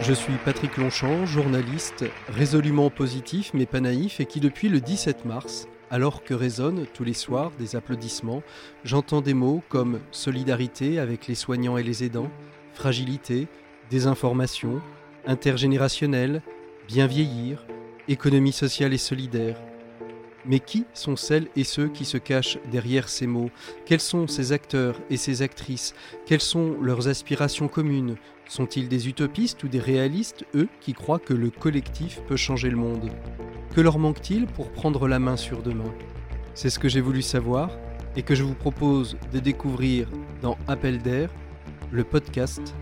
Je suis Patrick Longchamp, journaliste résolument positif mais pas naïf et qui depuis le 17 mars, alors que résonnent tous les soirs des applaudissements, j'entends des mots comme solidarité avec les soignants et les aidants, fragilité, désinformation, intergénérationnel, bien vieillir, économie sociale et solidaire. Mais qui sont celles et ceux qui se cachent derrière ces mots? Quels sont ces acteurs et ces actrices? Quelles sont leurs aspirations communes? Sont-ils des utopistes ou des réalistes, eux, qui croient que le collectif peut changer le monde? Que leur manque-t-il pour prendre la main sur demain? C'est ce que j'ai voulu savoir et que je vous propose de découvrir dans Appel d'air, le podcast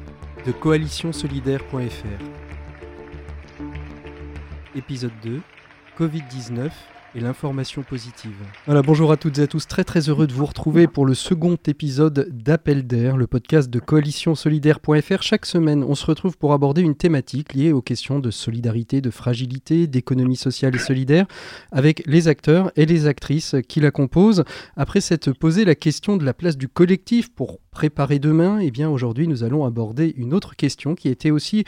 de coalitionsolidaire.fr. Épisode 2 Covid-19 et l'information positive. Voilà, bonjour à toutes et à tous, très très heureux de vous retrouver pour le second épisode d'Appel d'air, le podcast de coalitionsolidaire.fr. Chaque semaine, on se retrouve pour aborder une thématique liée aux questions de solidarité, de fragilité, d'économie sociale et solidaire, avec les acteurs et les actrices qui la composent. Après s'être posé la question de la place du collectif pour préparer demain, et eh bien aujourd'hui nous allons aborder une autre question qui était aussi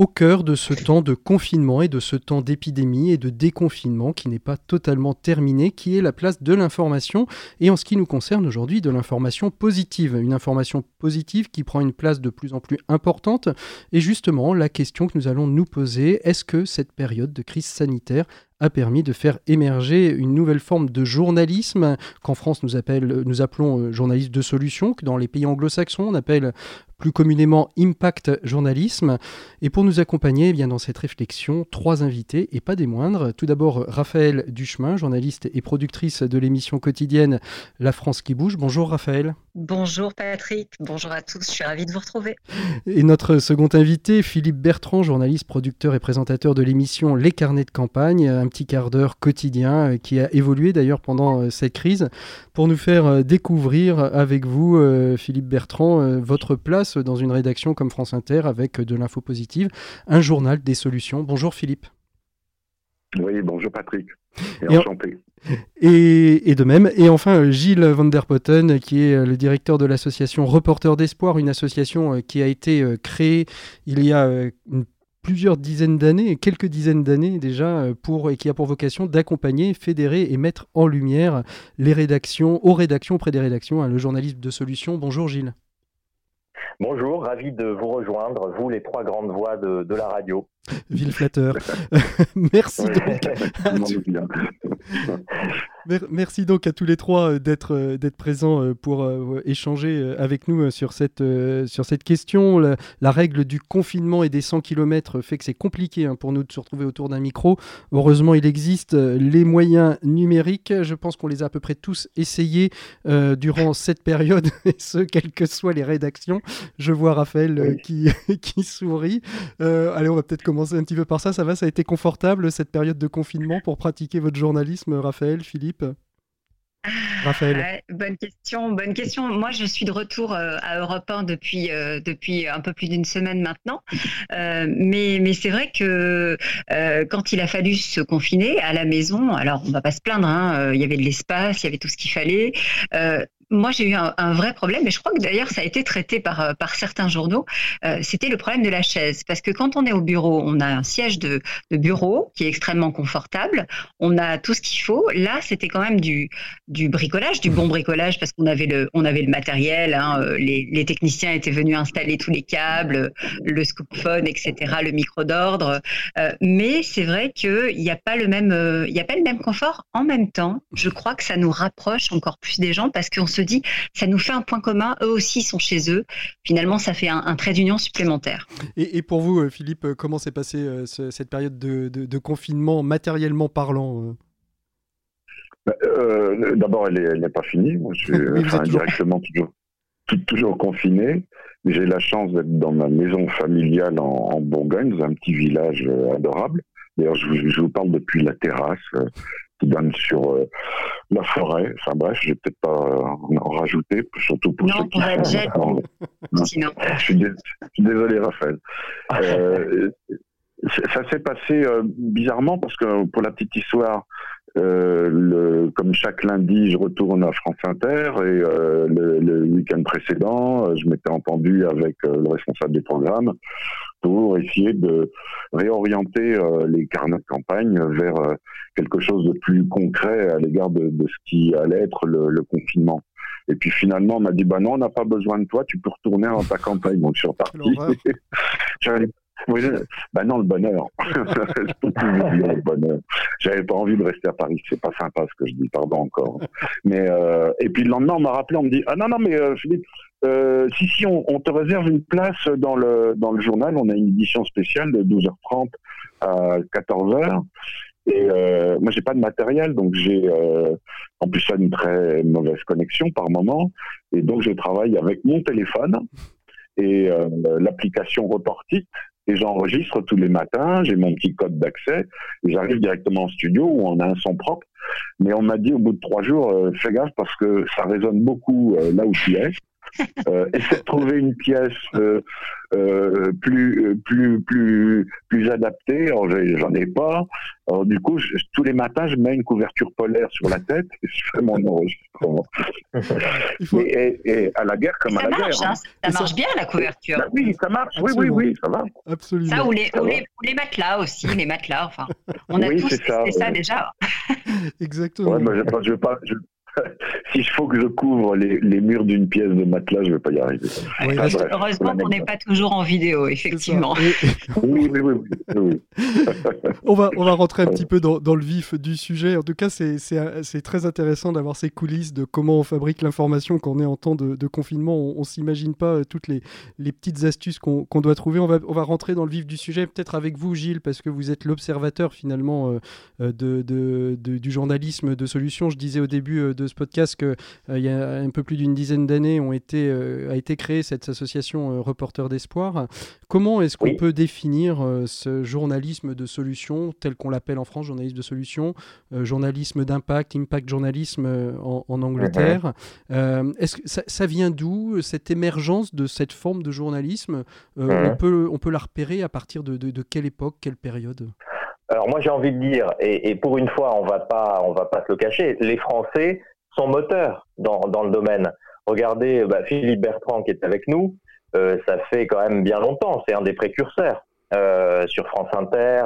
au cœur de ce temps de confinement et de ce temps d'épidémie et de déconfinement qui n'est pas totalement terminé, qui est la place de l'information et en ce qui nous concerne aujourd'hui de l'information positive. Une information positive qui prend une place de plus en plus importante et justement la question que nous allons nous poser, est-ce que cette période de crise sanitaire a permis de faire émerger une nouvelle forme de journalisme qu'en France nous, appelons euh, journaliste de solution, que dans les pays anglo-saxons on appelle plus communément impact journalisme. Et pour nous accompagner eh bien, dans cette réflexion, trois invités et pas des moindres. Tout d'abord, Raphaël Duchemin, journaliste et productrice de l'émission quotidienne La France qui bouge. Bonjour Raphaël. Bonjour Patrick, bonjour à tous, je suis ravie de vous retrouver. Et notre second invité, Philippe Bertrand, journaliste, producteur et présentateur de l'émission Les Carnets de campagne, un petit quart d'heure quotidien euh, qui a évolué d'ailleurs pendant euh, cette crise, pour nous faire euh, découvrir avec vous, Philippe Bertrand, votre place dans une rédaction comme France Inter avec de l'info positive, un journal des solutions. Bonjour Philippe. Oui, bonjour Patrick. Et, enchanté. Et, de même. Et enfin, Gilles Van der Potten, qui est le directeur de l'association Reporters d'Espoir, une association euh, qui a été euh, créée il y a euh, plusieurs dizaines d'années, quelques dizaines d'années déjà, pour, et qui a pour vocation d'accompagner, fédérer et mettre en lumière les rédactions, aux rédactions, auprès des rédactions, hein, le journalisme de solutions. Bonjour Gilles. Bonjour, ravi de vous rejoindre, vous les trois grandes voix de, de la radio. Ville flatteur. Merci donc. Merci donc à tous les trois euh, d'être euh, d'être présents euh, pour échanger avec nous sur cette, sur cette question. La, règle du confinement et des 100 km fait que c'est compliqué hein, pour nous de se retrouver autour d'un micro. Heureusement, il existe les moyens numériques. Je pense qu'on les a à peu près tous essayés durant cette période, et ce, quelles que soient les rédactions. Je vois Raphaël qui, qui sourit. allez, on va peut-être commencer un petit peu par ça. Ça va, ça a été confortable cette période de confinement pour pratiquer votre journalisme, Raphaël, Philippe? Raphaël. bonne question, bonne question. Moi, je suis de retour euh, à Europe 1 depuis, euh, depuis un peu plus d'une semaine maintenant. Euh, mais mais c'est vrai que quand il a fallu se confiner à la maison, alors on va pas se plaindre, hein, il y avait de l'espace, il y avait tout ce qu'il fallait moi, j'ai eu un, vrai problème, et je crois que d'ailleurs, ça a été traité par, euh, par certains journaux. Euh, c'était le problème de la chaise. Parce que quand on est au bureau, on a un siège de, de bureau qui est extrêmement confortable. On a tout ce qu'il faut. Là, c'était quand même du, du bricolage, du bon bricolage, parce qu'on avait le, on avait le matériel. Hein, euh, les, les, techniciens étaient venus installer tous les câbles, le scoopphone, etc., le micro d'ordre. mais c'est vrai qu'il n'y a pas le même, il n'y a pas le même confort. En même temps, je crois que ça nous rapproche encore plus des gens parce qu'on se dit, ça nous fait un point commun, eux aussi sont chez eux. Finalement, ça fait un, trait d'union supplémentaire. Et, pour vous, euh, Philippe, euh, comment s'est passée euh, cette période de, confinement, matériellement parlant bah, D'abord, elle n'est pas finie. Moi, je suis directement toujours, toujours confiné. J'ai la chance d'être dans ma maison familiale en, Bourgogne, dans un petit village adorable. D'ailleurs, je, vous parle depuis la terrasse qui donne sur euh, la forêt. Enfin bref, je vais peut-être pas en rajouter, surtout pour ceux qui sont... Sinon. Je suis, désolé, Raphaël. Euh, ça s'est passé euh, bizarrement parce que pour la petite histoire, le, comme chaque lundi, je retourne à France Inter et le, week-end précédent, je m'étais entendu avec le responsable des programmes pour essayer de réorienter les carnets de campagne vers quelque chose de plus concret à l'égard de, ce qui allait être le confinement. Et puis finalement, on m'a dit, bah non, on n'a pas besoin de toi, tu peux retourner dans ta campagne. Donc je suis reparti. oui, bah non, le bonheur. je peux plus dire le bonheur. J'avais pas envie de rester à Paris. C'est pas sympa ce que je dis, pardon encore. Mais euh, et puis le lendemain, on m'a rappelé, on me dit, ah non non, mais euh, Philippe, euh, si si, on, on, te réserve une place dans le dans le journal. On a une édition spéciale de 12h30 à 14h. Et euh, moi, j'ai pas de matériel, donc j'ai euh, en plus ça une très mauvaise connexion par moment, et donc je travaille avec mon téléphone et euh, l'application Reportit, et j'enregistre tous les matins. J'ai mon petit code d'accès, et j'arrive directement en studio où on a un son propre. Mais on m'a dit au bout de trois jours, euh, fais gaffe parce que ça résonne beaucoup euh, là où tu es. Euh, essaie de trouver une pièce euh, euh, plus plus plus plus adaptée. J'en ai pas. Alors, du coup, tous les matins, je mets une couverture polaire sur la tête et je fais mon enregistrement. et, à la guerre comme à la guerre. Hein. Ça marche bien la couverture. Bah oui, ça marche. Oui, oui, oui, ça va. Absolument. Ça ou les, les, matelas aussi, les matelas. Enfin, on a tous testé ça, déjà. Exactement. Ouais, je, je, pas, je, S'il faut que je couvre les, murs d'une pièce de matelas, je ne vais pas y arriver. heureusement qu'on n'est pas toujours en vidéo, effectivement. oui, oui, oui, on, va, on va rentrer un petit peu dans, le vif du sujet. En tout cas, c'est très intéressant d'avoir ces coulisses de comment on fabrique l'information quand on est en temps de, confinement. On ne s'imagine pas euh, toutes les, les, petites astuces qu'on doit trouver. On va, on va rentrer dans le vif du sujet, peut-être avec vous, Gilles, parce que vous êtes l'observateur finalement euh, euh, de, de, du journalisme de solutions. Je disais au début de ce podcast qu'il euh, y a un peu plus d'une dizaine d'années ont été, euh, a été créée cette association euh, Reporters d'Espoir. Comment est-ce qu'on peut définir ce journalisme de solution tel qu'on l'appelle en France, journalisme de solution, journalisme d'impact, impact journalisme en, Angleterre? Est-ce que ça, vient d'où cette émergence de cette forme de journalisme? On, peut, on peut la repérer à partir de, de quelle époque, quelle période? Alors moi j'ai envie de dire, et, pour une fois on va pas on va pas se le cacher, les Français sont moteurs dans, dans le domaine. Regardez bah, Philippe Bertrand qui est avec nous, euh, ça fait quand même bien longtemps, c'est un des précurseurs euh, sur France Inter.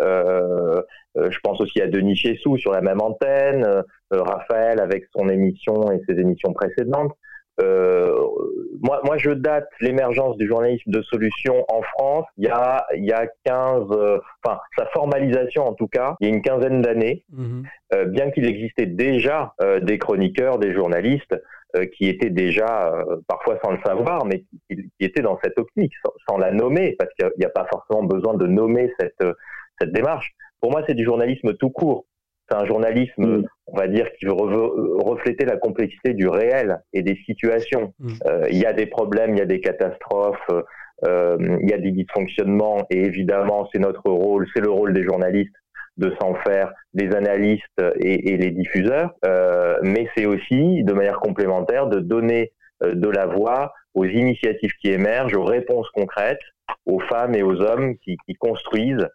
Euh, je pense aussi à Denis Chessou sur la même antenne, Raphaël avec son émission et ses émissions précédentes. Euh, moi, moi, je date l'émergence du journalisme de solution en France il y a, il y a 15, euh, enfin, sa formalisation en tout cas, il y a une quinzaine d'années, mhm. euh, bien qu'il existait déjà euh, des chroniqueurs, des journalistes qui étaient déjà, parfois sans le savoir, mais qui, étaient dans cette optique, sans, la nommer, parce qu'il n'y a, a, pas forcément besoin de nommer cette, cette démarche. Pour moi, c'est du journalisme tout court. C'est un journalisme, mm. on va dire, qui veut refléter la complexité du réel et des situations. Mm. Euh, il y a des problèmes, il y a des catastrophes, euh, il y a des dysfonctionnements, et évidemment, c'est notre rôle, c'est le rôle des journalistes de s'en faire des analystes et, les diffuseurs, euh, mais c'est aussi, de manière complémentaire, de donner de la voix aux initiatives qui émergent, aux réponses concrètes, aux femmes et aux hommes qui, qui construisent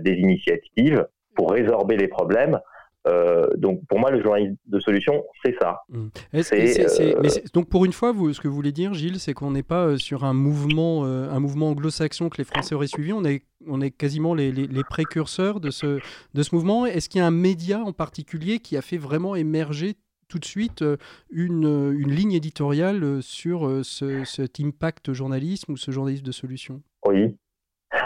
des initiatives pour résorber les problèmes. Euh, donc pour moi, le journalisme de solution, c'est ça. Mmh. Euh, donc pour une fois, vous, ce que vous voulez dire, Gilles, c'est qu'on n'est pas euh, sur un mouvement, un mouvement anglo-saxon que les Français auraient suivi. On est, on est quasiment les, les, précurseurs de ce, de ce mouvement. Est-ce qu'il y a un média en particulier qui a fait vraiment émerger tout de suite une, une ligne éditoriale sur ce, cet impact journalisme ou ce journalisme de solution? Oui.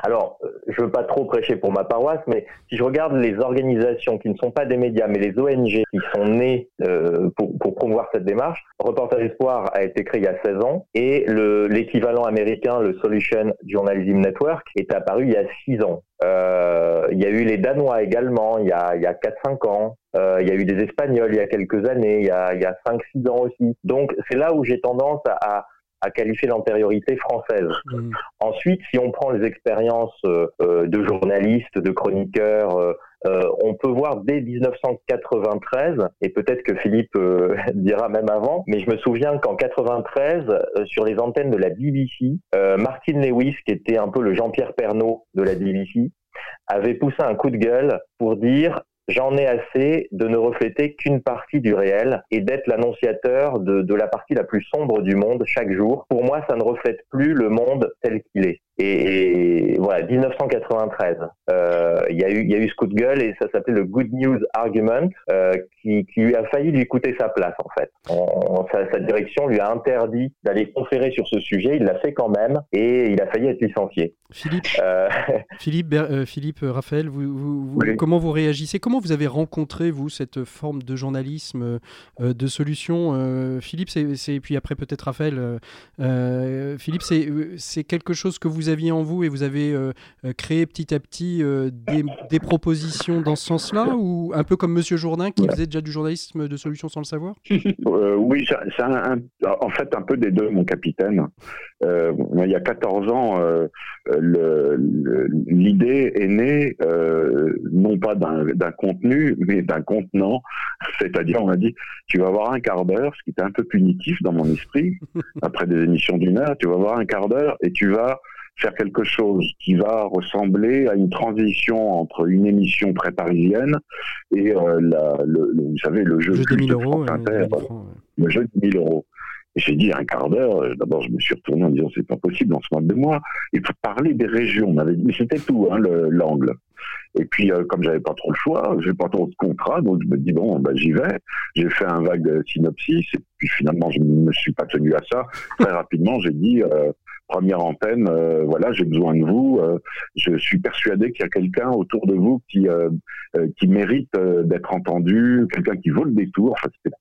Alors, je veux pas trop prêcher pour ma paroisse, mais si je regarde les organisations qui ne sont pas des médias, mais les ONG qui sont nées euh, pour, pour, promouvoir cette démarche, Reportage Espoir a été créé il y a 16 ans et l'équivalent américain, le Solution Journalism Network, est apparu il y a 6 ans. Euh, il y a eu les Danois également il y a, il y a 4-5 ans. Euh, il y a eu des Espagnols il y a quelques années, il y a, il y a 5-6 ans aussi. Donc c'est là où j'ai tendance à, à qualifier l'antériorité française. Mmh. Ensuite, si on prend les expériences euh, euh, de journalistes, de chroniqueurs, euh, on peut voir dès 1993, et peut-être que Philippe dira même avant, mais je me souviens qu'en 93, sur les antennes de la BBC, Martin Lewis, qui était un peu le Jean-Pierre Pernaud de la BBC, avait poussé un coup de gueule pour dire j'en ai assez de ne refléter qu'une partie du réel et d'être l'annonciateur de, la partie la plus sombre du monde chaque jour. Pour moi, ça ne reflète plus le monde tel qu'il est. Et, voilà, 1993, euh, il y a eu y a eu ce coup de gueule et ça s'appelait le Good News Argument, euh, qui, qui lui a failli lui coûter sa place en fait. sa, sa, direction lui a interdit d'aller conférer sur ce sujet. Il l'a fait quand même et il a failli être licencié. Philippe, euh... Philippe, Philippe, Raphaël, vous, vous, comment vous réagissez? Comment vous avez rencontré vous cette forme de journalisme, de solution Philippe, c'est puis après peut-être Raphaël. Philippe, c'est quelque chose que vous aviez en vous et vous avez euh, euh, créé petit à petit euh, des, propositions dans ce sens-là ou un peu comme Monsieur Jourdain qui faisait déjà du journalisme de solutions sans le savoir? Oui, c'est en fait un peu des deux, mon capitaine. il y a 14 ans, l'idée est née non pas d'un contenu, mais d'un contenant. C'est-à-dire, on m'a dit, tu vas avoir un quart d'heure, ce qui était un peu punitif dans mon esprit, après des émissions d'une heure, tu vas avoir un quart d'heure et tu vas faire quelque chose qui va ressembler à une transition entre une émission très parisienne et euh, la, le, vous savez, le jeu, de 1000 euros, le jeu de 1000 euros. Et j'ai dit un quart d'heure, euh, d'abord je me suis retourné en disant c'est pas possible en ce moment de moi. Il faut parler des régions. On avait, mais c'était tout, hein, l'angle. Et puis, euh, comme j'avais pas trop le choix, j'ai pas trop de contrat, donc je me dis bon, bah, j'y vais. J'ai fait un vague synopsis, et puis finalement, je ne me suis pas tenu à ça. Très rapidement, j'ai dit euh, première antenne, euh, voilà, j'ai besoin de vous. Euh, je suis persuadé qu'il y a quelqu'un autour de vous qui euh, qui mérite d'être entendu, quelqu'un qui vaut le détour. Enfin, c'était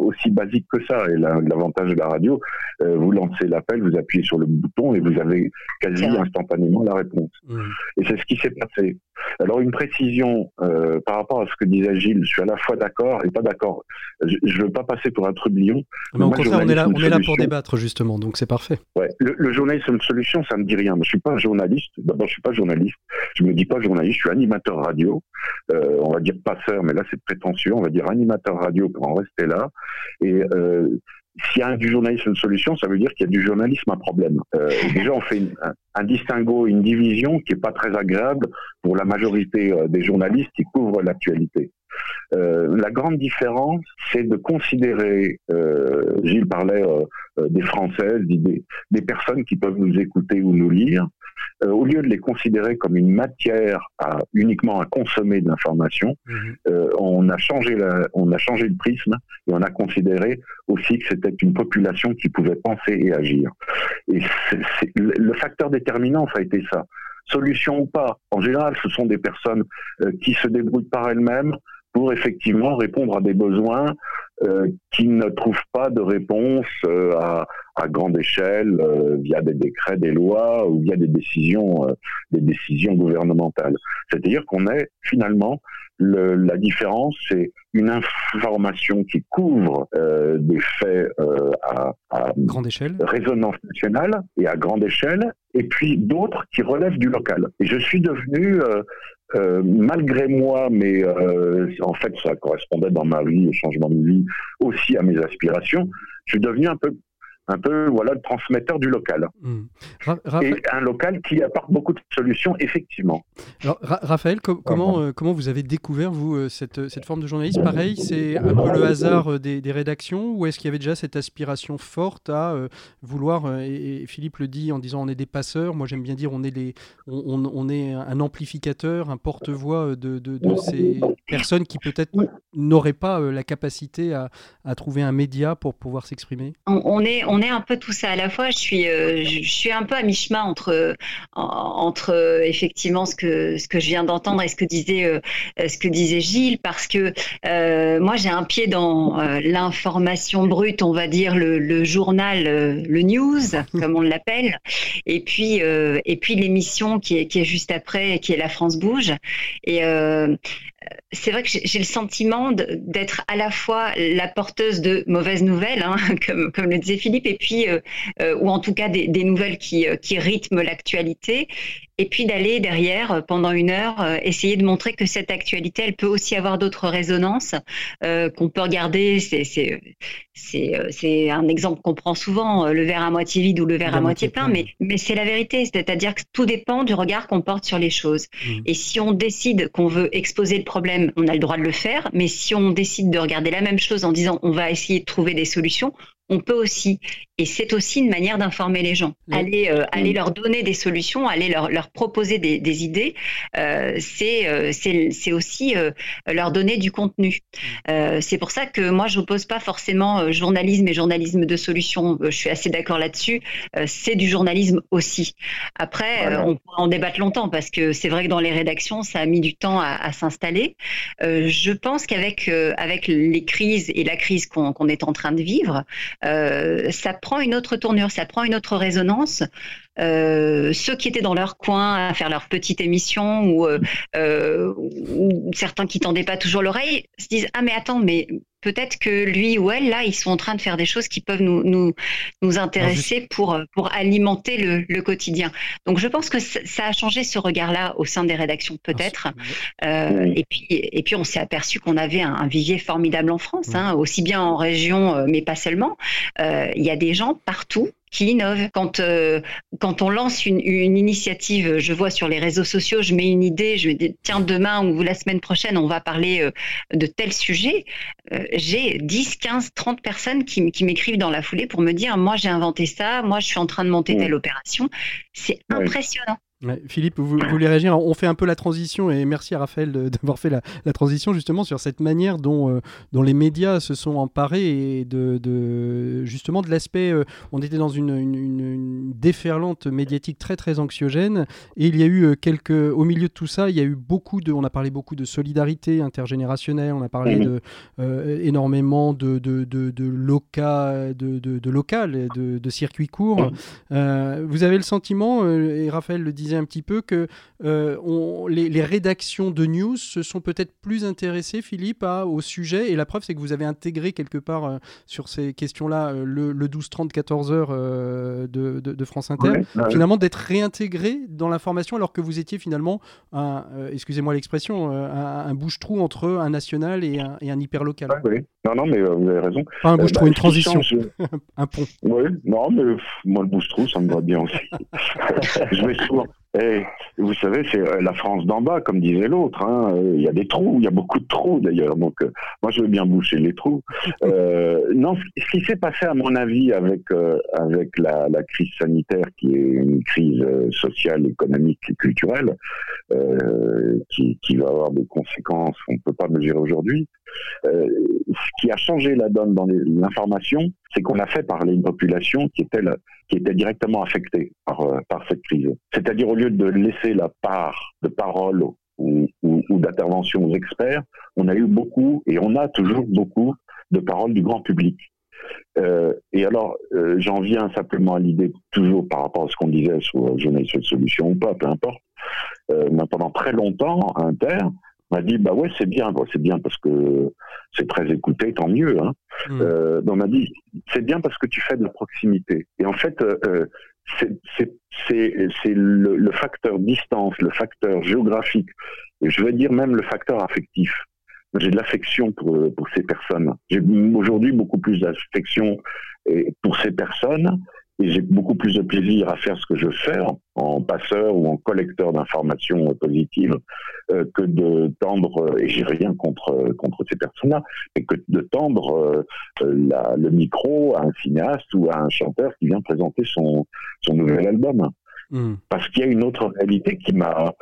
aussi basique que ça. Et l'avantage de la radio, vous lancez l'appel, vous appuyez sur le bouton et vous avez quasi instantanément la réponse. Mmh. Et c'est ce qui s'est passé. Alors une précision euh, par rapport à ce que disait Gilles, je suis à la fois d'accord et pas d'accord. Je ne veux pas passer pour un trublion. Mais au contraire, on est là, on est là pour débattre justement, donc c'est parfait. Ouais, le, le journalisme de solution, ça me dit rien. Je suis pas journaliste. D'abord, je suis pas journaliste. Je me dis pas journaliste. Je suis animateur radio. Euh, on va dire passeur, mais là c'est prétentieux. On va dire animateur radio pour en rester là. Et euh, s'il y a du journalisme de solution, ça veut dire qu'il y a du journalisme à problème. Euh, déjà, on fait un, distinguo, une division qui est pas très agréable pour la majorité euh, des journalistes qui couvrent l'actualité. La grande différence, c'est de considérer, Gilles parlait des Françaises, des, personnes qui peuvent nous écouter ou nous lire, au lieu de les considérer comme une matière à, uniquement à consommer de l'information, mhm. on a changé la, on a changé le prisme et on a considéré aussi que c'était une population qui pouvait penser et agir. Et le facteur déterminant, ça a été ça solution ou pas. En général, ce sont des personnes qui se débrouillent par elles-mêmes, pour effectivement répondre à des besoins euh, qui ne trouvent pas de réponse euh, à, à, grande échelle euh, via des décrets, des lois ou via des décisions, euh, des décisions gouvernementales. C'est-à-dire qu'on est finalement le, la différence, c'est une information qui couvre euh, des faits à, à, grande échelle, résonance nationale et à grande échelle, et puis d'autres qui relèvent du local. Et je suis devenu euh, malgré moi, mais euh, en fait ça correspondait dans ma vie, le changement de vie, aussi à mes aspirations, je suis devenu un peu un peu voilà le transmetteur du local. Hmm. Et un local qui apporte beaucoup de solutions, effectivement. Alors, Raphaël, comment, euh, comment vous avez découvert, vous, euh, cette, cette forme de journalisme Pareil, c'est un peu le hasard euh, des, des rédactions ou est-ce qu'il y avait déjà cette aspiration forte à vouloir, et, Philippe le dit en disant on est des passeurs, moi j'aime bien dire on est, les, on, on, est un amplificateur, un porte-voix de, de, de, ces personnes qui peut-être n'auraient pas la capacité à, à, trouver un média pour pouvoir s'exprimer on, est, on est un peu tout ça à la fois. Je suis, euh, je suis un peu à mi-chemin entre, entre euh, effectivement ce que, ce que je viens d'entendre et ce que disait, euh, ce que disait Gilles, parce que moi j'ai un pied dans l'information brute, on va dire le, le journal, le news, comme on l'appelle, et puis, et puis l'émission qui est, qui est juste après, qui est La France bouge. Et c'est vrai que j'ai le sentiment d'être à la fois la porteuse de mauvaises nouvelles, hein, comme, le disait Philippe, et puis, euh, euh, ou en tout cas des, nouvelles euh, qui rythment l'actualité, et puis d'aller derrière pendant une heure essayer de montrer que cette actualité, elle peut aussi avoir d'autres résonances qu'on peut regarder. C'est un exemple qu'on prend souvent, le verre à moitié vide ou le verre à moitié plein, mais, mais c'est la vérité. C'est-à-dire que tout dépend du regard qu'on porte sur les choses. Mmh. Et si on décide qu'on veut exposer le problème, on a le droit de le faire. Mais si on décide de regarder la même chose en disant on va essayer de trouver des solutions, on peut aussi, et c'est aussi une manière d'informer les gens, aller, euh, aller leur donner des solutions, aller leur, leur proposer des, des idées, euh, euh c'est aussi leur donner du contenu. c'est pour ça que moi, je n'oppose pas forcément journalisme et journalisme de solution. Je suis assez d'accord là-dessus. c'est du journalisme aussi. Après, on pourra en débattre longtemps parce que c'est vrai que dans les rédactions, ça a mis du temps à, à s'installer. je pense qu'avec avec les crises et la crise qu'on est en train de vivre, euh, ça prend une autre tournure, ça prend une autre résonance. Euh, ceux qui étaient dans leur coin à faire leur petite émission ou, euh, certains qui tendaient pas toujours l'oreille se disent ah mais attends mais peut-être que lui ou elle, là, ils sont en train de faire des choses qui peuvent nous, nous, nous intéresser pour, pour alimenter le, le, quotidien. Donc, je pense que ça a changé ce regard-là au sein des rédactions, peut-être. Euh, et, puis, et puis, on s'est aperçu qu'on avait un, vivier formidable en France, hein, aussi bien en région, euh, mais pas seulement. Euh, il y a des gens partout qui innove. Quand, euh, quand on lance une, une, initiative, je vois sur les réseaux sociaux, je mets une idée, je me dis, tiens, demain ou la semaine prochaine, on va parler euh, de tel sujet. Euh, j'ai 10, 15, 30 personnes qui, qui m'écrivent dans la foulée pour me dire, moi j'ai inventé ça, moi je suis en train de monter telle opération. C'est impressionnant. Philippe, vous, voulez réagir? On fait un peu la transition et merci à Raphaël d'avoir fait la, transition justement sur cette manière dont, euh, dont les médias se sont emparés et de, de justement de l'aspect. Euh, on était dans une, une, déferlante médiatique très très anxiogène et il y a eu euh, quelques. Au milieu de tout ça, il y a eu beaucoup de. On a parlé beaucoup de solidarité intergénérationnelle, on a parlé de, énormément de, de, de, de, loca, de, de, local, de, de circuits courts. vous avez le sentiment, et Raphaël le disait, un petit peu que euh, on, les, rédactions de news se sont peut-être plus intéressées, Philippe, à, au sujet. Et la preuve, c'est que vous avez intégré quelque part euh, sur ces questions-là euh, le, le 12-30-14 heures de, de, France Inter. Finalement, d'être réintégré dans l'information alors que vous étiez finalement, un, excusez-moi l'expression, un, bouche-trou entre un national et un, et un hyper local. Non, non, mais vous avez raison. Pas un bouche-trou, bah, une transition. un pont. Oui, non, mais moi, le bouche-trou, ça me va bien aussi. je vais souvent, et vous savez, c'est euh, la France d'en bas, comme disait l'autre. Hein. Il y a des trous, il y a beaucoup de trous d'ailleurs. Donc, euh, moi, je veux bien boucher les trous. Euh, non, ce qui s'est passé, à mon avis, avec euh, avec la, la, crise sanitaire, qui est une crise sociale, économique et culturelle, qui, qui va avoir des conséquences qu'on ne peut pas mesurer aujourd'hui. Ce qui a changé la donne dans l'information, c'est qu'on a fait parler une population qui était, directement affectée par, euh, par cette crise. C'est-à-dire au lieu de laisser la part de parole ou, d'intervention aux experts, on a eu beaucoup, et on a toujours beaucoup, de paroles du grand public. Euh, et alors, euh, j'en viens simplement à l'idée, toujours par rapport à ce qu'on disait sur Jeunesse Solution ou pas, peu importe. Euh, pendant très longtemps, Inter, m'a dit bah ouais c'est bien c'est bien parce que c'est très écouté tant mieux hein. Mmh. Euh, on m'a dit c'est bien parce que tu fais de la proximité et en fait euh, euh c'est le, le, facteur distance le facteur géographique et je veux dire même le facteur affectif j'ai de l'affection pour, pour ces personnes j'ai aujourd'hui beaucoup plus d'affection pour ces personnes et j'ai beaucoup plus de plaisir à faire ce que je fais en, passeur ou en collecteur d'informations positives euh, que de tendre, et j'ai rien contre, contre ces personnes-là, mais que de tendre euh, la, le micro à un cinéaste ou à un chanteur qui vient présenter son, son nouvel album. Hmm. Parce qu'il y a une autre réalité qui m'a,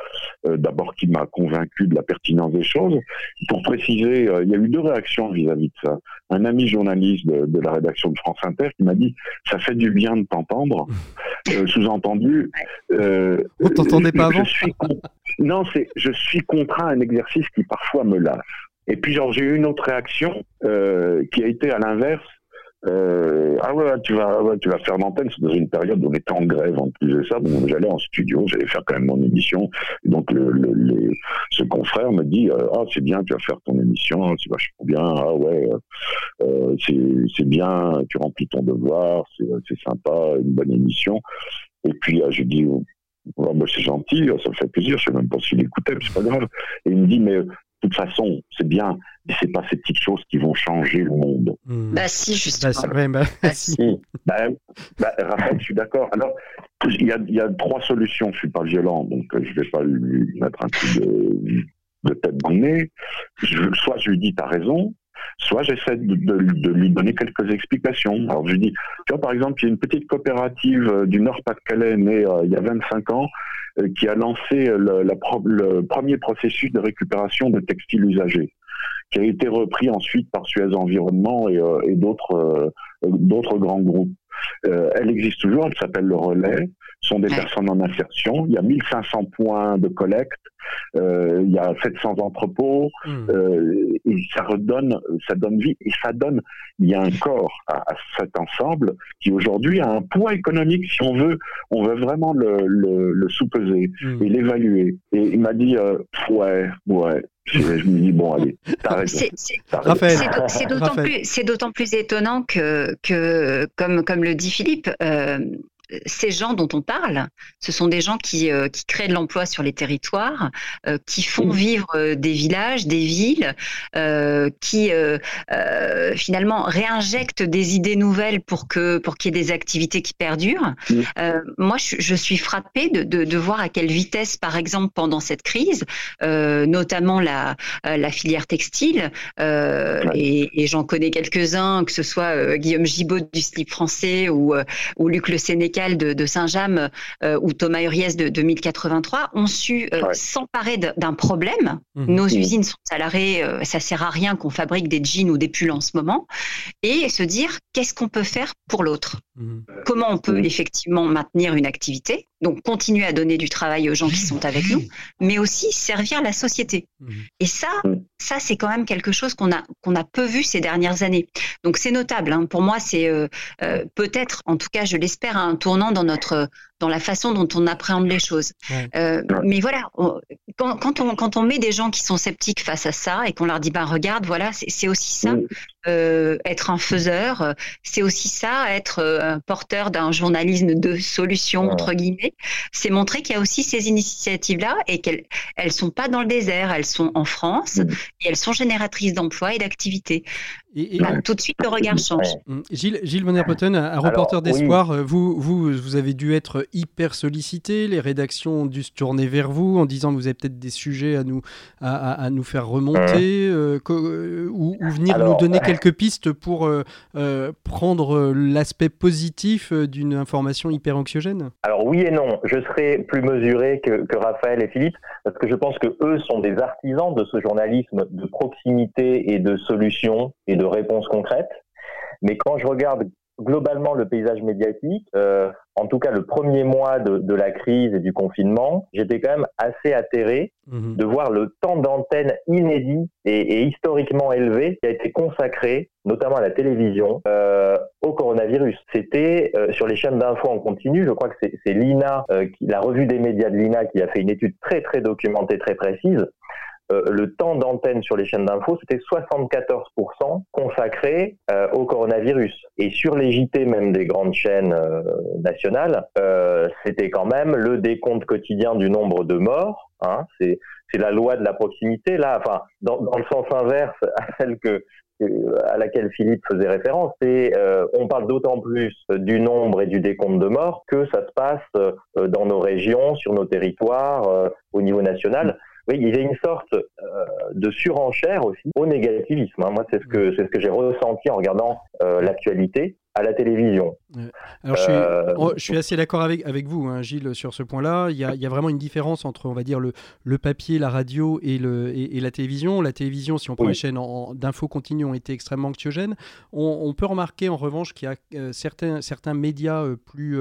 euh, d'abord, qui m'a convaincu de la pertinence des choses. Pour préciser, euh, il y a eu deux réactions vis-à-vis de ça. Un ami journaliste de, la rédaction de France Inter qui m'a dit ça fait du bien de t'entendre. Euh, sous-entendu. On t'entendait pas avant. non, c'est je suis contraint à un exercice qui parfois me lasse. Et puis, genre, j'ai eu une autre réaction qui a été à l'inverse euh, ah ouais, tu vas, ouais, tu vas faire l'antenne. C'est dans une période où on était en grève en plus de ça. Donc j'allais en studio, j'allais faire quand même mon émission. donc le, le, les, ce confrère me dit, euh, ah c'est bien, tu vas faire ton émission, c'est vachement bien. Ah ouais, euh, euh c'est bien, tu remplis ton devoir, c'est sympa, une bonne émission. Et puis euh, je dis, bah, c'est gentil, ça me fait plaisir, je sais même pas s'il écoutait, mais c'est pas grave. Et il me dit, mais de toute façon, c'est bien, mais c'est pas ces petites choses qui vont changer le monde. Hmm. Bah si, justement. Bah, bah, bah, si. Bah, Raphaël, je suis d'accord. Alors, il y, a, y, a, trois solutions. Je suis pas violent, donc euh, je vais pas lui mettre un coup de, de tête dans le nez. Je, soit je lui dis, t'as raison, soit j'essaie de, lui donner quelques explications. Alors je lui dis, tu vois, par exemple, il y a une petite coopérative euh, du Nord-Pas-de-Calais née euh, il y a 25 ans euh, qui a lancé le, le, premier processus de récupération de textiles usagés qui a été repris ensuite par Suez Environnement et, et d'autres d'autres grands groupes. elle existe toujours, elle s'appelle le Relais sont des personnes en insertion. Il y a 1500 points de collecte, euh, il y a 700 entrepôts, hmm. euh, et ça redonne, ça donne vie, et ça donne, il y a un corps à, cet ensemble qui aujourd'hui a un poids économique, si on veut, on veut vraiment le, le, sous-peser hmm. et l'évaluer. Et il m'a dit, euh, ouais, ouais, je, me dis, bon, allez. C'est d'autant plus, plus, étonnant que, que comme, comme le dit Philippe, euh, ces gens dont on parle, ce sont des gens qui, euh, qui créent de l'emploi sur les territoires, euh, qui font mmh. vivre euh, des villages, des villes, qui finalement réinjectent des idées nouvelles pour que pour qu'il y ait des activités qui perdurent. Mmh. moi, je, suis frappée de, de, voir à quelle vitesse, par exemple, pendant cette crise, notamment la, la filière textile, et, j'en connais quelques-uns, que ce soit Guillaume Gibaud du slip français ou, ou Luc Le Sénécal de, Saint-James euh, ou Thomas Uriès de, 2083 ont su euh, s'emparer d'un problème. Mhm. Nos usines sont à l'arrêt, euh, ça sert à rien qu'on fabrique des jeans ou des pulls en ce moment, et se dire qu'est-ce qu'on peut faire pour l'autre? Mhm. Comment on peut effectivement maintenir une activité, donc continuer à donner du travail aux gens qui sont avec nous, mais aussi servir la société. Mhm. Et ça, ça c'est quand même quelque chose qu'on a qu'on a peu vu ces dernières années. Donc c'est notable. Hein. Pour moi, c'est peut-être, en tout cas, je l'espère, un tour dans notre dans la façon dont on appréhende les choses. Euh, mais voilà, quand, quand, on, quand on met des gens qui sont sceptiques face à ça et qu'on leur dit, ben regarde, voilà, c'est aussi ça, euh, être un faiseur, c'est aussi ça, être euh, porteur d'un journalisme de solution, entre guillemets, c'est montrer qu'il y a aussi ces initiatives-là et qu'elles elles sont pas dans le désert, elles sont en France et elles sont génératrices d'emplois et d'activités. Et, tout de suite, le regard change. Hum, Gilles, Gilles Van Herpoten, un reporter d'espoir, vous, vous, vous avez dû être hyper sollicité, les rédactions ont dû se tourner vers vous en disant que vous avez peut-être des sujets à nous, à, nous faire remonter euh, euh, ou, venir nous donner euh, quelques pistes pour prendre l'aspect positif d'une information hyper anxiogène. Alors oui et non, je serai plus mesuré que, que Raphaël et Philippe parce que je pense que eux sont des artisans de ce journalisme de proximité et de solutions et de réponses concrètes. Mais quand je regarde globalement le paysage médiatique, euh, en tout cas le premier mois de, la crise et du confinement, j'étais quand même assez atterré mhm. de voir le temps d'antenne inédit et, historiquement élevé qui a été consacré, notamment à la télévision, euh, au coronavirus. C'était euh, sur les chaînes d'infos en continu, je crois que c'est l'INA, la revue des médias de l'INA qui a fait une étude très très documentée, très précise, euh, le temps d'antenne sur les chaînes d'infos, c'était 74% consacré euh, au coronavirus. Et sur les JT, même des grandes chaînes euh, nationales, c'était quand même le décompte quotidien du nombre de morts. Hein. c'est la loi de la proximité là, enfin dans, le sens inverse à celle à laquelle Philippe faisait référence, c'est on parle d'autant plus du nombre et du décompte de morts que ça se passe dans nos régions, sur nos territoires, au niveau national oui, il y a une sorte euh, de surenchère aussi au négativisme. Hein. Moi, c'est ce que c'est ce que j'ai ressenti en regardant euh, l'actualité à la télévision. Alors, je suis, euh, oh, je suis assez d'accord avec, avec vous, hein, Gilles, sur ce point-là. Il y, a, il y, a, vraiment une différence entre, on va dire, le, le papier, la radio et, le, et, la télévision. La télévision, si on prend les chaînes d'infos continues, ont été extrêmement anxiogènes. On, peut remarquer, en revanche, qu'il y a euh, certains, certains médias euh, plus,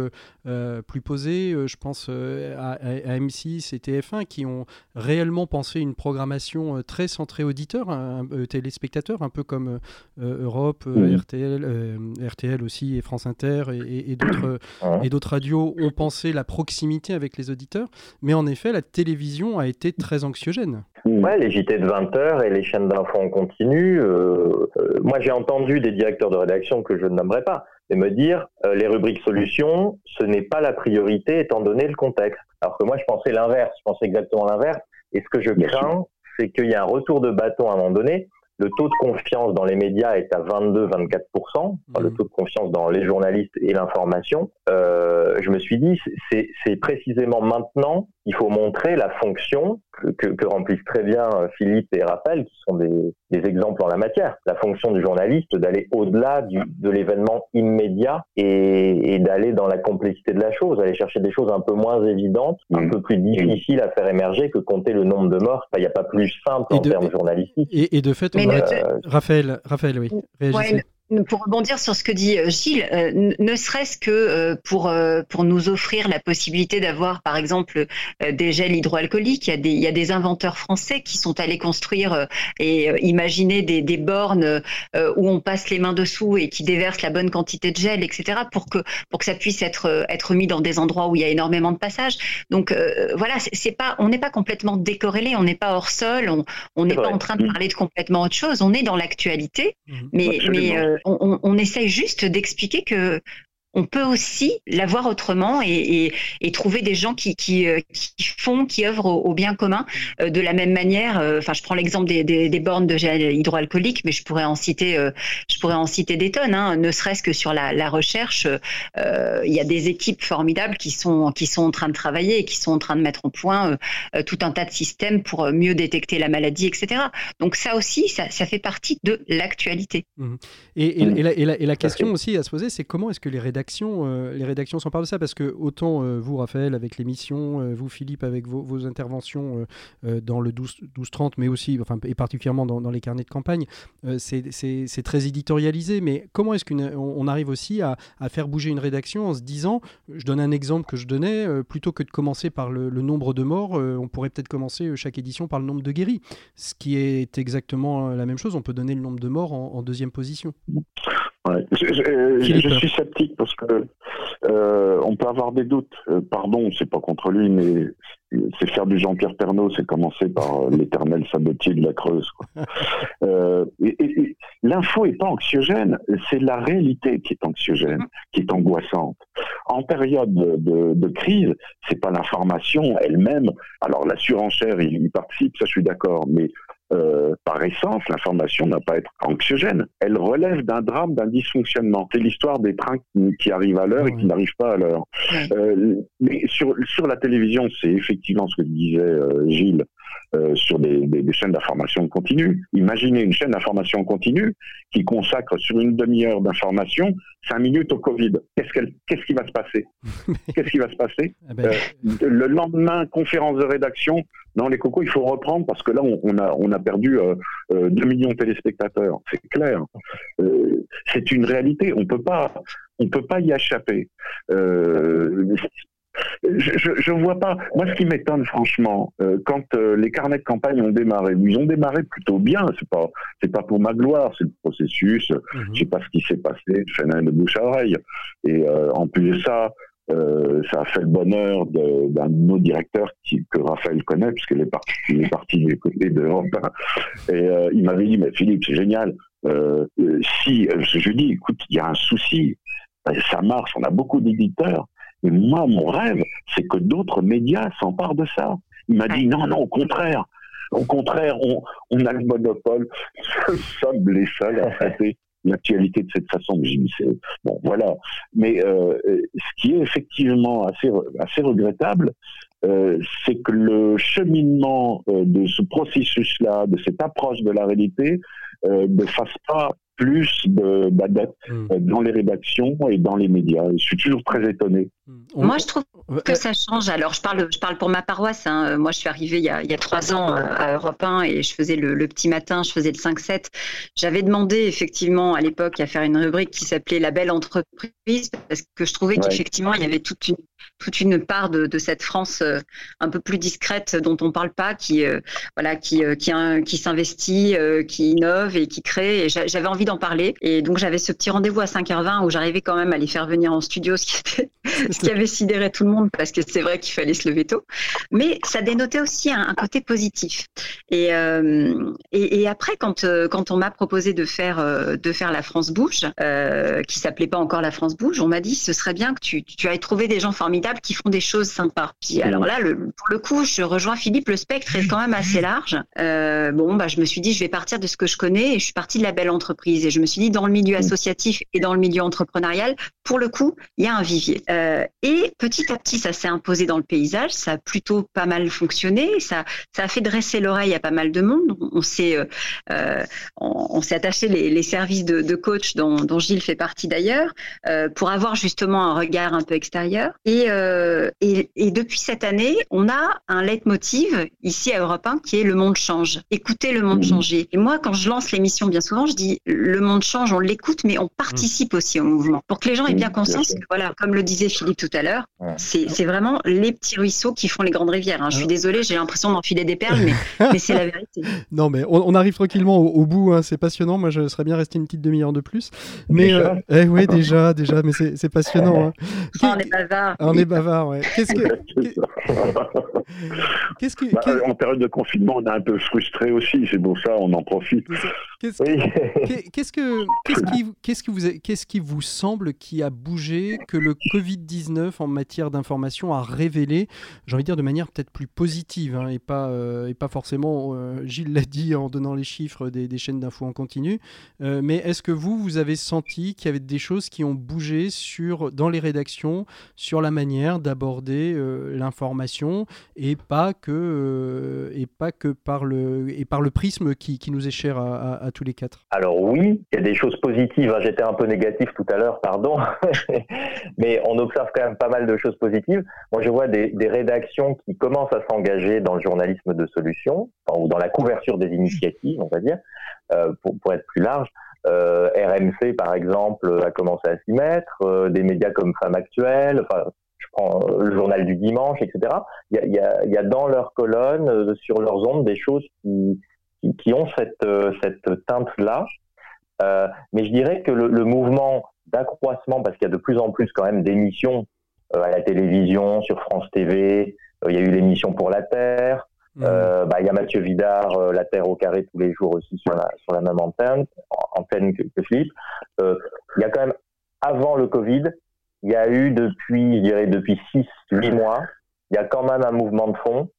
plus posés, je pense à, à, M6 et TF1, qui ont réellement pensé une programmation très centrée auditeur, un, téléspectateur, un peu comme Europe, RTL, RTL aussi et France Inter et, et d'autres radios ont pensé la proximité avec les auditeurs, mais en effet, la télévision a été très anxiogène. Ouais, les JT de 20h et les chaînes d'infos en continu. Euh, euh, moi, j'ai entendu des directeurs de rédaction que je ne nommerai pas, mais me dire euh, les rubriques solutions, ce n'est pas la priorité étant donné le contexte. Alors que moi, je pensais l'inverse. Je pensais exactement l'inverse. Et ce que je crains, c'est qu'il y a un retour de bâton à un moment donné le taux de confiance dans les médias est à 22-24%, le mmh. taux de confiance dans les journalistes et l'information. Euh, je me suis dit, c'est précisément maintenant qu'il faut montrer la fonction que, que, remplissent très bien euh, Philippe et Raphaël, qui sont des, des exemples en la matière. La fonction du journaliste d'aller au-delà de l'événement immédiat et, et d'aller dans la complexité de la chose, aller chercher des choses un peu moins évidentes, un mmh. peu plus difficiles à faire émerger que compter le nombre de morts. Il n'y a pas plus simple en termes journalistiques. Et, de fait, on Raphaël, Raphaël, oui. Réagissez pour rebondir sur ce que dit euh, Gilles, euh, ne serait-ce que euh, pour pour nous offrir la possibilité d'avoir, par exemple, des gels hydroalcooliques, il y a des il y a des inventeurs français qui sont allés construire et imaginer des, des bornes où on passe les mains dessous et qui déversent la bonne quantité de gel, etc. pour que pour que ça puisse être être mis dans des endroits où il y a énormément de passages. Donc voilà, c'est pas on n'est pas complètement décorrélé, on n'est pas hors sol, on n'est pas en train de parler de complètement autre chose, on est dans l'actualité, mmh. mais mais on, on, essaye juste d'expliquer que on peut aussi l'avoir autrement et, trouver des gens qui, euh, qui, font, qui œuvrent au, bien commun euh, de la même manière. Euh, enfin, je prends l'exemple des, bornes de gel hydroalcoolique, mais je pourrais en citer, je pourrais en citer des tonnes. Hein. ne serait-ce que sur la, recherche, il y a des équipes formidables qui sont qui sont en train de travailler et qui sont en train de mettre au point tout un tas de systèmes pour mieux détecter la maladie, etc. Donc ça aussi, ça, fait partie de l'actualité. Mmh. Et, et, la, question aussi à se poser, c'est comment est-ce que les rédacteurs euh, les rédactions s'emparent de ça parce que autant euh, vous, Raphaël, avec l'émission, euh, vous, Philippe, avec vos, interventions dans le 12-30, mais aussi, enfin, et particulièrement dans, les carnets de campagne, c'est très éditorialisé. Mais comment est-ce qu'on on arrive aussi à, faire bouger une rédaction en se disant, je donne un exemple que je donnais, plutôt que de commencer par le, nombre de morts, on pourrait peut-être commencer chaque édition par le nombre de guéris, ce qui est exactement la même chose. On peut donner le nombre de morts en deuxième position. Je, suis sceptique parce que euh, on peut avoir des doutes. Euh, pardon, c'est pas contre lui, mais c'est faire du Jean-Pierre Pernaud, c'est commencer par euh, l'éternel sabotier de la Creuse. Euh, et, l'info est pas anxiogène, c'est la réalité qui est anxiogène, qui est angoissante. En période de, de, crise, c'est pas l'information elle-même. Alors la surenchère, il y participe, ça je suis d'accord, mais euh, par essence, l'information n'a pas à être anxiogène. Elle relève d'un drame, d'un dysfonctionnement. C'est l'histoire des trains qui, arrivent à l'heure et qui n'arrivent pas à l'heure. Euh, mais sur, sur la télévision, c'est effectivement ce que disait euh, Gilles. Euh, sur des, des, des chaînes d'information continue. Imaginez une chaîne d'information continue qui consacre sur une demi-heure d'information cinq minutes au Covid. Qu'est-ce, qu'elle, qu'est-ce qui va se passer? Qu'est-ce qui va se passer? Eh ben, euh, Le lendemain, conférence de rédaction. Dans les cocos, il faut reprendre parce que là, on, on a, on a perdu euh, 2 millions de téléspectateurs. C'est clair. Euh, c'est une réalité. On peut pas, on peut pas y échapper. Euh, je ne vois pas. Moi, ce qui m'étonne, franchement, euh, quand euh, les carnets de campagne ont démarré, ils ont démarré plutôt bien. C'est pas, c'est pas pour ma gloire, c'est le processus. Mhm. Je sais pas ce qui s'est passé, je fais de bouche à oreille. Et euh, en plus de ça, ça a fait le bonheur d'un de, nos directeurs qui, que Raphaël connaît, puisqu'il est parti, il est parti du côté de l'Europe. Et il m'avait dit, mais Philippe, c'est génial. si je lui dis, écoute, il y a un souci, ça marche, on a beaucoup d'éditeurs. Et moi, mon rêve, c'est que d'autres médias s'emparent de ça. Il m'a dit non, non, au contraire. Au contraire, on, on a le monopole. Nous sommes les seuls à traiter l'actualité de cette façon. bon, voilà. Mais euh, ce qui est effectivement assez, assez regrettable, euh, c'est que le cheminement euh, de ce processus-là, de cette approche de la réalité, ne fasse pas plus d'adeptes hmm. euh, dans les rédactions et dans les médias. Je suis toujours très étonné. Hmm. Moi, je trouve que ça change. Alors, je parle, je parle pour ma paroisse. Hein. Moi, je suis arrivée il y, a, il y a trois ans euh, à Europe 1 et je faisais le, petit matin, je faisais le 5-7. J'avais demandé effectivement à l'époque à faire une rubrique qui s'appelait La belle entreprise parce que je trouvais qu'effectivement, il y avait toute une, toute une part de, de cette France euh, un peu plus discrète dont on parle pas, qui, voilà, qui, qui, qui s'investit, qui innove et qui crée. Et j'avais envie d'en parler. Et donc, j'avais ce petit rendez-vous à 5h20 où j'arrivais quand même à les faire venir en studio, ce qui, ce qui avait sidéré tout le monde parce que c'est vrai qu'il fallait se lever tôt. Mais ça dénotait aussi un, côté positif. Et, et, après, quand, quand on m'a proposé de faire, de faire la France Bouge, qui s'appelait pas encore la France Bouge, on m'a dit ce serait bien que tu, tu ailles trouver des gens formidables qui font des choses sympas. Puis alors là, le, pour le coup, je rejoins Philippe, le spectre est quand même assez large. bon, bah, je me suis dit, je vais partir de ce que je connais et je suis partie de la belle entreprise. Et je me suis dit, dans le milieu associatif et dans le milieu entrepreneurial, pour le coup, il y a un vivier. Euh, et petit à petit, ça s'est imposé dans le paysage. Ça a plutôt pas mal fonctionné. Ça, ça a fait dresser l'oreille à pas mal de monde. On s'est, euh, euh on, s'est attaché les, les, services de, de coach dont, dont, Gilles fait partie d'ailleurs, euh, pour avoir justement un regard un peu extérieur. Et, et, et, depuis cette année, on a un leitmotiv ici à Europe 1 qui est le monde change. Écoutez le monde mmh. changer. Et moi, quand je lance l'émission, bien souvent, je dis le monde change, on l'écoute, mais on participe aussi au mouvement. Pour que les gens aient bien conscience que, voilà, comme le disait Philippe tout à l'heure, c'est vraiment les petits ruisseaux qui font les grandes rivières. Hein. Je suis désolée, j'ai l'impression d'enfiler des perles, mais, mais c'est la vérité. Non, mais on, arrive tranquillement au, bout, hein. c'est passionnant. Moi, je serais bien resté une petite demi-heure de plus. Mais euh, eh, oui, déjà, déjà, mais c'est passionnant. Hein. Ah, on est bavard. On est bavard, ouais. Qu'est-ce que. Qu'est-ce que. Bah, en période de confinement, on est un peu frustré aussi, c'est pour ça, on en profite. Qu'est-ce qu'est-ce que, qu'est-ce qui, qu'est-ce que vous, qu'est-ce qui vous semble qui a bougé, que le Covid-19 en matière d'information a révélé, j'ai envie de dire de manière peut-être plus positive, hein, et, pas, euh, et pas forcément, euh, Gilles l'a dit en donnant les chiffres des, des chaînes d'infos en continu, euh, mais est-ce que vous, vous avez senti qu'il y avait des choses qui ont bougé sur, dans les rédactions sur la manière d'aborder l'information et pas que, et pas que par, le, et par le prisme qui, qui nous est cher à, tous les quatre? Alors oui, il y a des choses positives, hein. j'étais un peu négatif tout à l'heure, pardon, mais on observe quand même pas mal de choses positives. Moi, je vois des, rédactions qui commencent à s'engager dans le journalisme de solutions, ou dans la couverture des initiatives, on va dire, euh, pour, être plus large. Euh, RMC, par exemple, a commencé à s'y mettre, euh, des médias comme Femmes Actuelles, enfin, je prends le journal du dimanche, etc. Il y a, y a, dans leurs colonnes, sur leurs ondes, des choses qui, qui, ont cette, cette teinte-là. Mais je dirais que le, le mouvement d'accroissement parce qu'il y a de plus en plus quand même d'émissions euh, à la télévision, sur France TV. Euh, il y a eu l'émission pour la Terre. Mmh. Euh, bah, il y a Mathieu Vidard, La Terre au carré tous les jours aussi sur la, sur la même antenne, antenne que, que Philippe. il y a quand même, avant le Covid, il y a eu depuis, je dirais, depuis 6-8 mois, il y a quand même un mouvement de fond.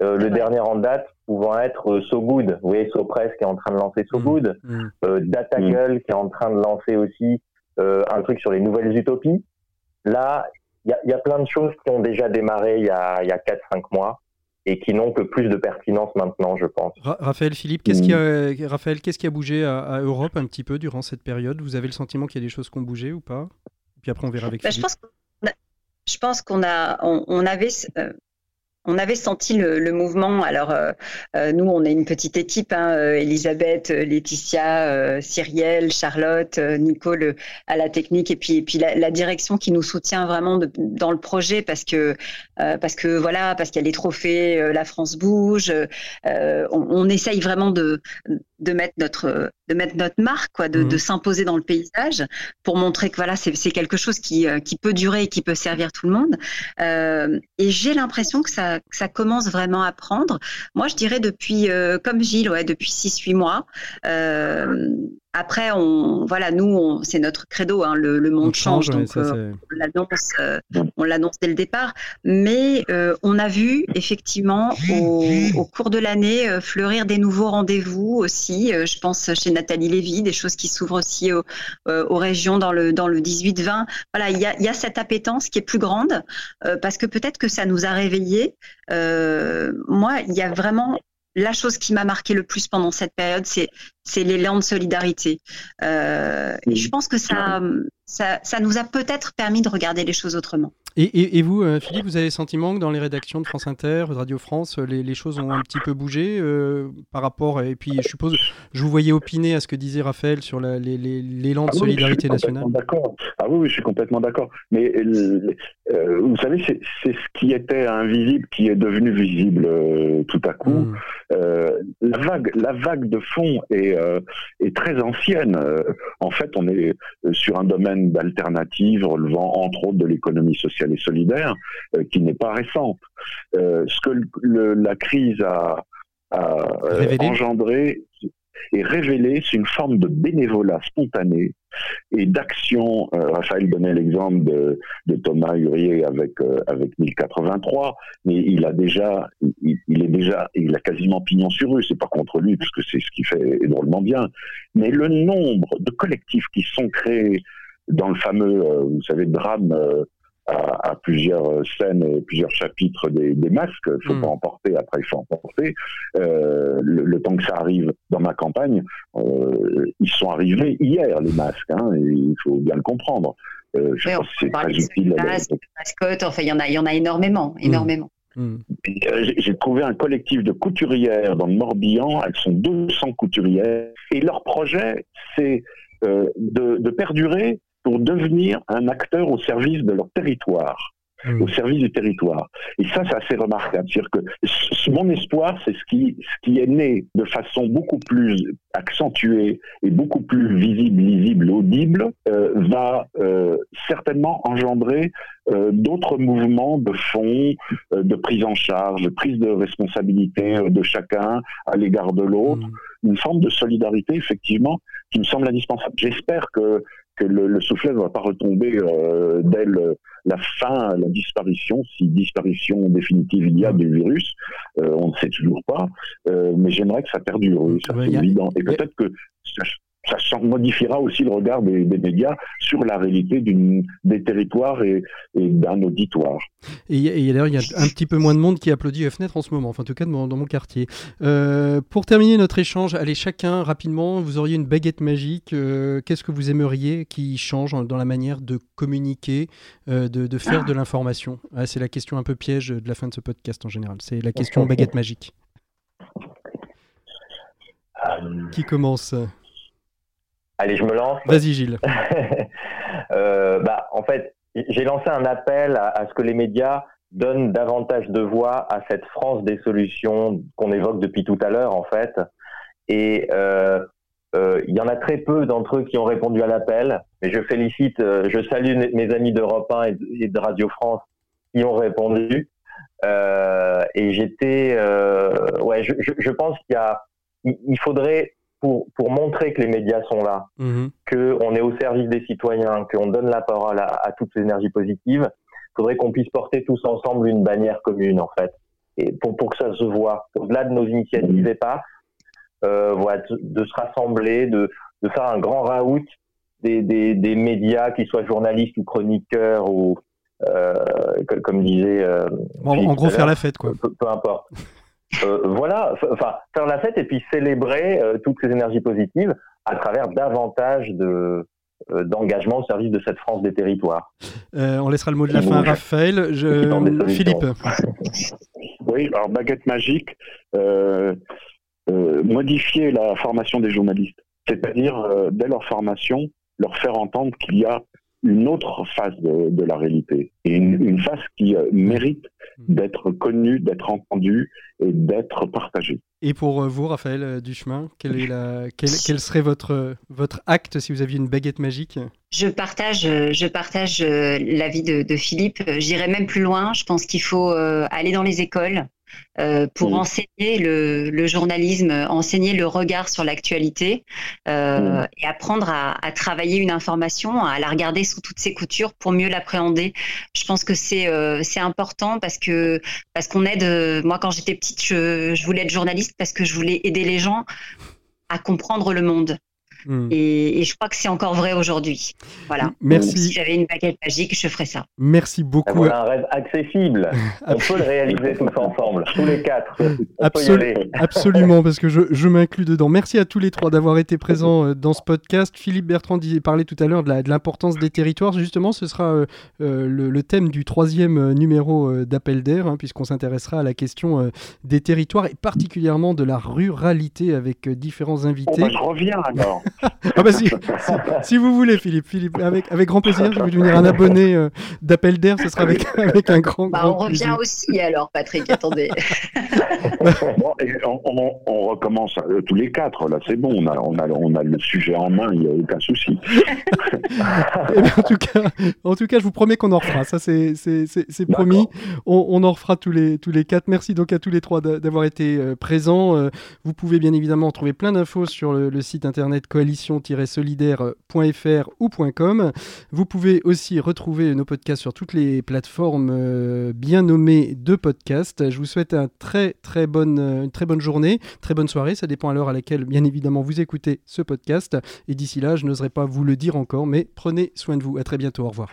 Le dernier en date pouvant être So Good, vous voyez SoPress qui est en train de lancer So mmh. Good, mmh. Datagle qui est en train de lancer aussi euh, un truc sur les nouvelles utopies. Là, il y a, plein de choses qui ont déjà démarré il y a, a 4-5 mois et qui n'ont que plus de pertinence maintenant, je pense. Raphaël Philippe, qu'est-ce qui a, Raphaël, qu'est-ce qui a bougé à, Europe un petit peu durant cette période? Vous avez le sentiment qu'il y a des choses qui ont bougé ou pas? Puis après, on verra avec bah, Philippe. Je pense qu'on a, on, avait, euh, on avait senti le, mouvement. Alors, euh, euh, nous, on est une petite équipe, hein, euh, Elisabeth, Laetitia, Cyrielle, Charlotte, Nicole à la technique, et puis, et puis la, direction qui nous soutient vraiment dans le projet parce que, parce que voilà, parce qu'il y a les trophées, la France bouge. On, on, essaye vraiment de, de mettre notre de mettre notre marque quoi de, de mmh. s'imposer dans le paysage pour montrer que voilà c'est quelque chose qui, qui peut durer et qui peut servir tout le monde euh, et j'ai l'impression que ça que ça commence vraiment à prendre moi je dirais depuis euh, comme Gilles ouais depuis 6 8 mois euh, après, on, voilà, nous, c'est notre credo, hein, le, monde change, donc euh, euh, on l'annonce dès le départ. Mais euh, on a vu effectivement au, cours de l'année fleurir des nouveaux rendez-vous aussi. je pense chez Nathalie Lévy, des choses qui s'ouvrent aussi aux régions dans le dans le 18-20. Voilà, il y a, y a, cette appétence qui est plus grande parce que peut-être que ça nous a réveillés. moi, il y a vraiment la chose qui m'a marqué le plus pendant cette période, c'est c'est l'élan de solidarité. Euh, et je pense que ça, ça, ça nous a peut-être permis de regarder les choses autrement. Et, et, vous, euh, Philippe, vous avez le sentiment que dans les rédactions de France Inter, de Radio France, les, les choses ont un petit peu bougé euh, par rapport. Et puis, je suppose, je vous voyais opiner à ce que disait Raphaël sur l'élan de ah solidarité nationale. D'accord. Ah oui, je suis complètement d'accord. Mais euh, vous savez, c'est ce qui était invisible qui est devenu visible tout à coup. Mm. la vague, la vague de fond est, est très ancienne. en fait, on est sur un domaine d'alternative relevant entre autres de l'économie sociale et solidaire, qui n'est pas récente. ce que la crise a, engendré et révélé, c'est une forme de bénévolat spontané et d'action. Euh, Raphaël donnait l'exemple de, Thomas Hurier avec euh, avec 1083, mais il a déjà, il, est déjà, il a quasiment pignon sur rue. C'est pas contre lui puisque c'est ce qui fait drôlement bien. Mais le nombre de collectifs qui sont créés dans le fameux, euh, vous savez, drame à, plusieurs scènes et plusieurs chapitres des, masques. Il faut hmm. pas en porter, après il faut en porter. Euh, le, temps que ça arrive dans ma campagne, euh, ils sont arrivés hier, les masques, hein, et il faut bien le comprendre. Euh, je pense que c'est très utile. Mascottes, enfin, il y en a, il y en a énormément, hmm. énormément. Hmm. J'ai trouvé un collectif de couturières dans le Morbihan, elles sont 200 couturières, et leur projet, c'est de, de perdurer pour devenir un acteur au service de leur territoire. Hmm. au service du territoire. Et ça, c'est assez remarquable. C'est-à-dire que mon espoir, c'est ce qui, ce qui est né de façon beaucoup plus accentuée et beaucoup plus visible, lisible, audible, euh, va euh, certainement engendrer euh, d'autres mouvements de fond, de prise en charge, de prise de responsabilité de chacun à l'égard de l'autre, hmm. une forme de solidarité, effectivement, qui me semble indispensable. J'espère que que le, soufflet ne va pas retomber euh, dès la fin, la disparition, si disparition définitive il y a du virus, euh, on ne sait toujours pas, euh, mais j'aimerais que ça perdure, ça c'est évident. Et peut-être que ça modifiera aussi le regard des, médias sur la réalité des territoires et, d'un auditoire. Et, d'ailleurs, il y a un petit peu moins de monde qui applaudit Fenêtre en ce moment, enfin, en tout cas dans, mon quartier. Euh, pour terminer notre échange, allez chacun rapidement, vous auriez une baguette magique. Euh, qu'est-ce que vous aimeriez qui change dans la manière de communiquer, euh, de, faire de l'information? Ah, C'est la question un peu piège de la fin de ce podcast en général. C'est la question baguette magique. Qui commence? Allez, je me lance. Vas-y, Gilles. euh, bah, en fait, j'ai lancé un appel à, ce que les médias donnent davantage de voix à cette France des solutions qu'on évoque depuis tout à l'heure, en fait. Et euh, euh, il y en a très peu d'entre eux qui ont répondu à l'appel. Mais je félicite, euh, je salue mes amis d'Europe 1 et de, Radio France qui ont répondu. et j'étais, ouais, je, je, pense qu'il y a, il faudrait pour, montrer que les médias sont là, mhm. qu'on est au service des citoyens, qu'on donne la parole à, toutes les énergies positives, il faudrait qu'on puisse porter tous ensemble une bannière commune, en fait. Et pour, pour que ça se voit, au-delà de nos initiatives et pas, euh, voilà, de, se rassembler, de, de, faire un grand raout des, des, des, médias, qu'ils soient journalistes ou chroniqueurs ou, euh, comme, disait. Euh, en gros, faire la fête, quoi. peu importe. Euh, voilà, enfin, faire la fête et puis célébrer euh, toutes ces énergies positives à travers davantage de, euh, d'engagement au service de cette France des territoires. on laissera le mot de la fin à Raphaël. Je... Philippe. Oui, alors baguette magique, modifier la formation des journalistes, c'est-à-dire dès leur formation, leur faire entendre qu'il y a une autre face de, la réalité et une, face qui euh, mérite mm. d'être connue, d'être entendue et d'être partagée. Et pour euh, vous, Raphaël euh, Duchemin, quel, est la, quel, serait votre, votre acte si vous aviez une baguette magique? Je partage, je partage l'avis de, de Philippe. J'irai même plus loin. Je pense qu'il faut aller dans les écoles, euh, pour mm. enseigner le, journalisme, enseigner le regard sur l'actualité euh, mm. et apprendre à, travailler une information, à la regarder sous toutes ses coutures pour mieux l'appréhender. Je pense que c'est euh, c'est important parce que parce qu'on aide. moi, quand j'étais petite, je, je voulais être journaliste parce que je voulais aider les gens à comprendre le monde. Hmm. Et, je crois que c'est encore vrai aujourd'hui. Voilà. Merci. si j'avais une baguette magique, je ferais ça. Merci beaucoup. Voilà un rêve accessible. On peut le réaliser tous ensemble, tous les quatre. absolument, parce que je, je m'inclus dedans. Merci à tous les trois d'avoir été présents euh, dans ce podcast. Philippe Bertrand parlait tout à l'heure de l'importance des territoires. Justement, ce sera euh, euh, le, thème du troisième numéro d'Appel d'air, hein, puisqu'on s'intéressera à la question des territoires et particulièrement de la ruralité avec différents invités. Oh, bah, je reviens alors. Ah bah si, si, vous voulez, Philippe, Philippe, avec, avec grand plaisir, je vais devenir un abonné euh, d'Appel d'air, ce sera avec, avec un grand, bah, On revient aussi alors, Patrick, attendez. bon, on, recommence euh, tous les quatre, là c'est bon, on a, on, a, on a le sujet en main, il n'y a aucun souci. Eh ben, en, tout cas, en tout cas, je vous promets qu'on en refera, ça c'est promis, on, on, en refera tous les, tous les quatre. Merci donc à tous les trois d'avoir été euh, présents. vous pouvez bien évidemment trouver plein d'infos sur le, le site internet coalition-solidaire.fr ou .com. Vous pouvez aussi retrouver nos podcasts sur toutes les plateformes euh, bien nommées de podcasts. Je vous souhaite un très, très bonne, une très bonne journée, très bonne soirée. Ça dépend à l'heure à laquelle, bien évidemment, vous écoutez ce podcast. Et d'ici là, je n'oserais pas vous le dire encore, mais prenez soin de vous. À très bientôt. Au revoir.